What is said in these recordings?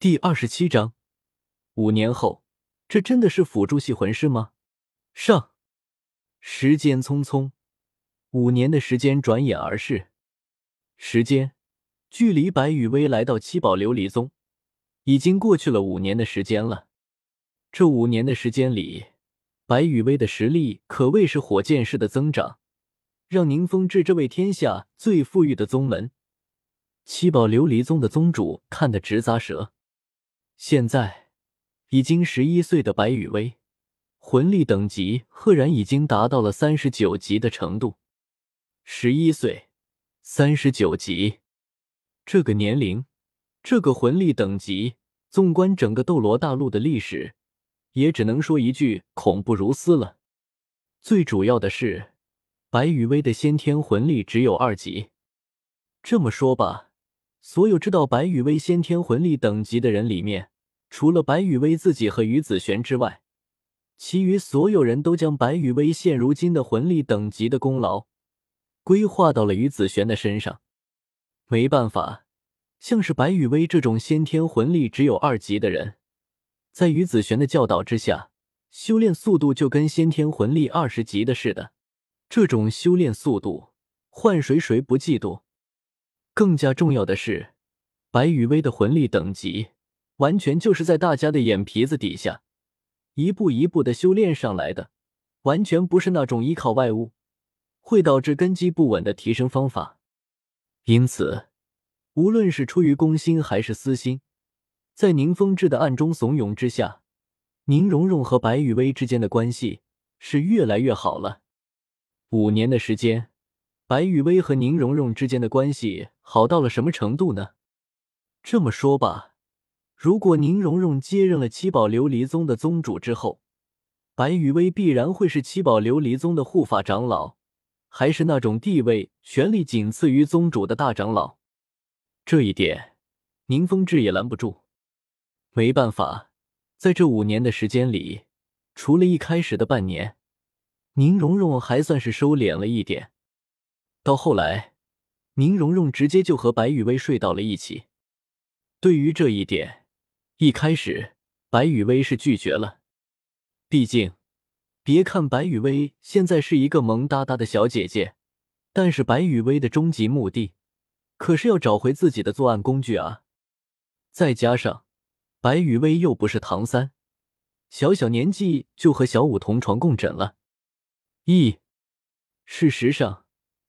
第二十七章，五年后，这真的是辅助系魂师吗？上，时间匆匆，五年的时间转眼而逝。时间距离白羽薇来到七宝琉璃宗，已经过去了五年的时间了。这五年的时间里，白羽薇的实力可谓是火箭式的增长，让宁风致这位天下最富裕的宗门——七宝琉璃宗的宗主看得直咂舌。现在已经十一岁的白羽薇，魂力等级赫然已经达到了三十九级的程度。十一岁，三十九级，这个年龄，这个魂力等级，纵观整个斗罗大陆的历史，也只能说一句恐怖如斯了。最主要的是，白羽薇的先天魂力只有二级。这么说吧。所有知道白羽薇先天魂力等级的人里面，除了白羽薇自己和于子璇之外，其余所有人都将白羽薇现如今的魂力等级的功劳规划到了于子璇的身上。没办法，像是白羽薇这种先天魂力只有二级的人，在于子璇的教导之下，修炼速度就跟先天魂力二十级的似的。这种修炼速度，换谁谁不嫉妒？更加重要的是，白羽薇的魂力等级完全就是在大家的眼皮子底下一步一步的修炼上来的，完全不是那种依靠外物会导致根基不稳的提升方法。因此，无论是出于公心还是私心，在宁风致的暗中怂恿之下，宁荣荣和白羽薇之间的关系是越来越好了。五年的时间。白雨薇和宁荣荣之间的关系好到了什么程度呢？这么说吧，如果宁荣荣接任了七宝琉璃宗的宗主之后，白雨薇必然会是七宝琉璃宗的护法长老，还是那种地位、权力仅次于宗主的大长老。这一点，宁风致也拦不住。没办法，在这五年的时间里，除了一开始的半年，宁荣荣还算是收敛了一点。到后来，宁荣荣直接就和白雨薇睡到了一起。对于这一点，一开始白雨薇是拒绝了。毕竟，别看白雨薇现在是一个萌哒哒的小姐姐，但是白雨薇的终极目的可是要找回自己的作案工具啊！再加上白雨薇又不是唐三，小小年纪就和小五同床共枕了。一，事实上。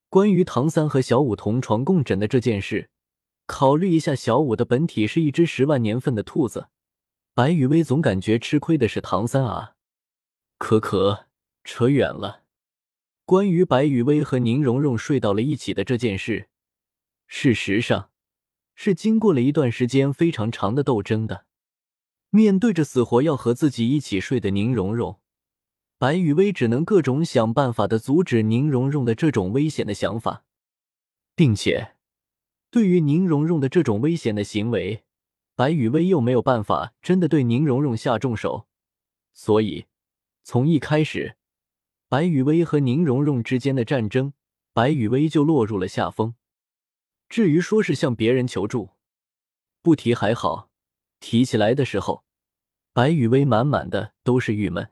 关于唐三和小五同床共枕的这件事，考虑一下，小五的本体是一只十万年份的兔子，白雨薇总感觉吃亏的是唐三啊。可可，扯远了。关于白雨薇和宁荣荣睡到了一起的这件事，事实上是经过了一段时间非常长的斗争的。面对着死活要和自己一起睡的宁荣荣。白雨薇只能各种想办法的阻止宁荣荣的这种危险的想法，并且对于宁荣荣的这种危险的行为，白雨薇又没有办法真的对宁荣荣下重手，所以从一开始，白雨薇和宁荣荣之间的战争，白雨薇就落入了下风。至于说是向别人求助，不提还好，提起来的时候，白雨薇满满的都是郁闷。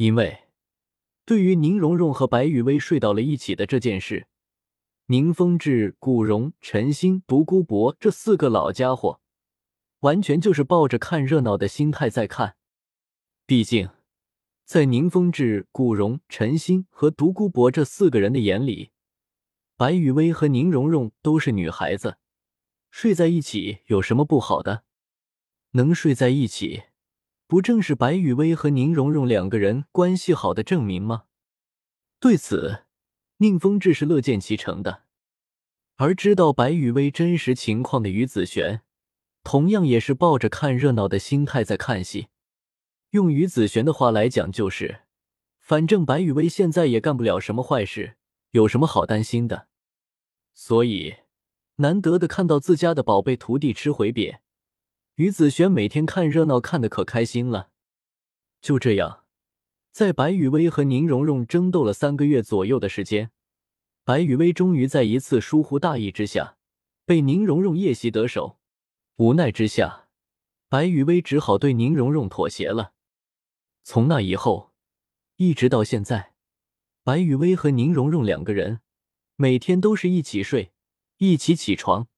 因为，对于宁荣荣和白雨薇睡到了一起的这件事，宁风致、古荣、陈星、独孤博这四个老家伙，完全就是抱着看热闹的心态在看。毕竟，在宁风致、古荣、陈星和独孤博这四个人的眼里，白雨薇和宁荣荣都是女孩子，睡在一起有什么不好的？能睡在一起。不正是白雨薇和宁荣荣两个人关系好的证明吗？对此，宁风致是乐见其成的。而知道白雨薇真实情况的于子璇，同样也是抱着看热闹的心态在看戏。用于子璇的话来讲，就是反正白雨薇现在也干不了什么坏事，有什么好担心的？所以，难得的看到自家的宝贝徒弟吃回瘪。于子轩每天看热闹看的可开心了。就这样，在白雨薇和宁荣荣争斗了三个月左右的时间，白雨薇终于在一次疏忽大意之下，被宁荣荣夜袭得手。无奈之下，白雨薇只好对宁荣荣妥协了。从那以后，一直到现在，白雨薇和宁荣荣两个人每天都是一起睡，一起起床，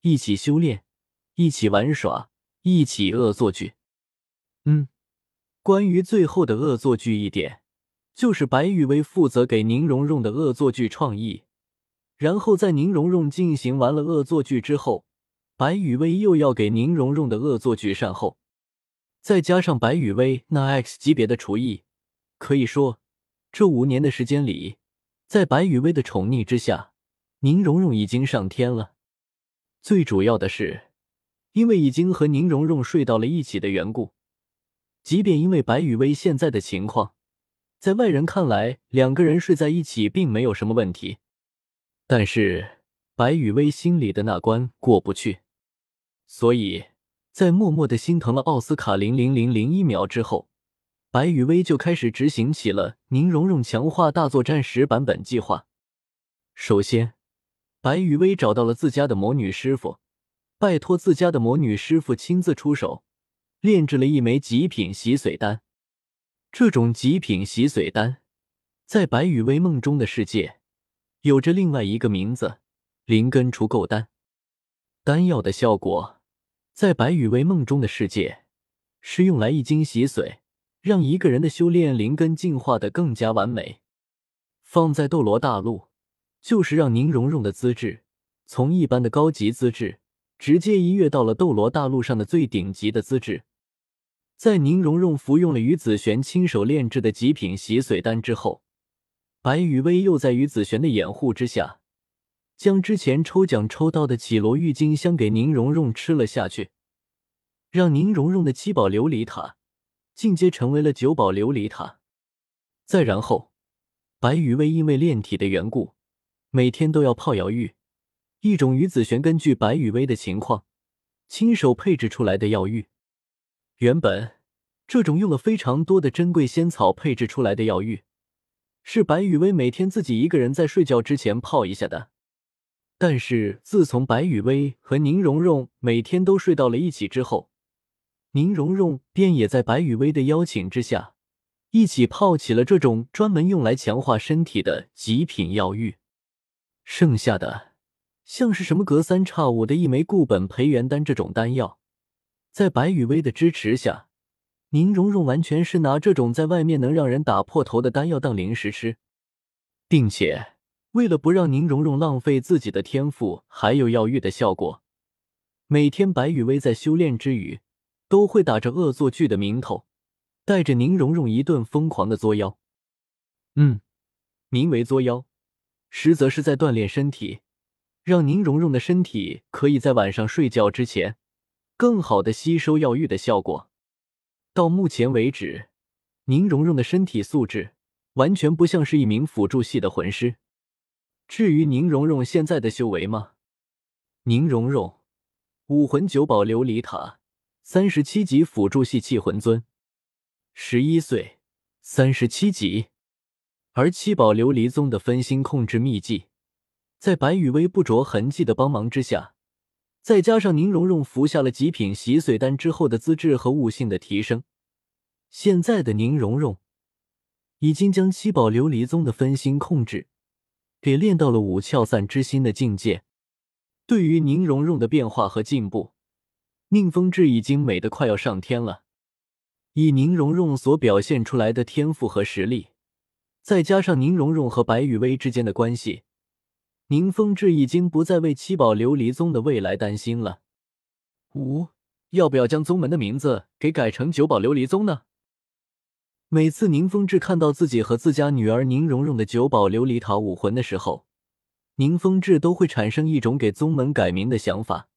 一起修炼，一起玩耍，一起恶作剧。嗯，关于最后的恶作剧一点，就是白雨薇负责给宁荣荣的恶作剧创意，然后在宁荣荣进行完了恶作剧之后。白雨薇又要给宁荣荣的恶作剧善后，再加上白雨薇那 X 级别的厨艺，可以说这五年的时间里，在白雨薇的宠溺之下，宁荣荣已经上天了。最主要的是，因为已经和宁荣荣睡到了一起的缘故，即便因为白雨薇现在的情况，在外人看来两个人睡在一起并没有什么问题，但是白雨薇心里的那关过不去。所以在默默的心疼了奥斯卡零零零零一秒之后，白雨薇就开始执行起了宁荣荣强化大作战时版本计划。首先，白雨薇找到了自家的魔女师傅，拜托自家的魔女师傅亲自出手，炼制了一枚极品洗髓丹。这种极品洗髓丹，在白雨薇梦中的世界，有着另外一个名字——灵根除垢丹。丹药的效果。在白羽薇梦中的世界，是用来一经洗髓，让一个人的修炼灵根进化的更加完美。放在斗罗大陆，就是让宁荣荣的资质从一般的高级资质，直接一跃到了斗罗大陆上的最顶级的资质。在宁荣荣服用了于子璇亲手炼制的极品洗髓丹之后，白羽薇又在于子璇的掩护之下。将之前抽奖抽到的绮罗郁金香给宁荣荣吃了下去，让宁荣荣的七宝琉璃塔进阶成为了九宝琉璃塔。再然后，白羽薇因为炼体的缘故，每天都要泡瑶浴，一种于子璇根据白羽薇的情况亲手配置出来的药浴。原本这种用了非常多的珍贵仙草配置出来的药浴，是白羽薇每天自己一个人在睡觉之前泡一下的。但是自从白雨薇和宁荣荣每天都睡到了一起之后，宁荣荣便也在白雨薇的邀请之下，一起泡起了这种专门用来强化身体的极品药浴。剩下的像是什么隔三差五的一枚固本培元丹这种丹药，在白雨薇的支持下，宁荣荣完全是拿这种在外面能让人打破头的丹药当零食吃，并且。为了不让宁荣荣浪费自己的天赋，还有药浴的效果，每天白雨薇在修炼之余，都会打着恶作剧的名头，带着宁荣荣一顿疯狂的作妖。嗯，名为作妖，实则是在锻炼身体，让宁荣荣的身体可以在晚上睡觉之前，更好的吸收药浴的效果。到目前为止，宁荣荣的身体素质完全不像是一名辅助系的魂师。至于宁荣荣现在的修为吗？宁荣荣，武魂九宝琉璃塔，三十七级辅助系气魂尊，十一岁，三十七级。而七宝琉璃宗的分心控制秘技，在白羽薇不着痕迹的帮忙之下，再加上宁荣荣服下了极品洗髓丹之后的资质和悟性的提升，现在的宁荣荣已经将七宝琉璃宗的分心控制。给练到了五窍散之心的境界。对于宁荣荣的变化和进步，宁风致已经美得快要上天了。以宁荣荣所表现出来的天赋和实力，再加上宁荣荣和白雨薇之间的关系，宁风致已经不再为七宝琉璃宗的未来担心了。五，要不要将宗门的名字给改成九宝琉璃宗呢？每次宁风致看到自己和自家女儿宁荣荣的九宝琉璃塔武魂的时候，宁风致都会产生一种给宗门改名的想法。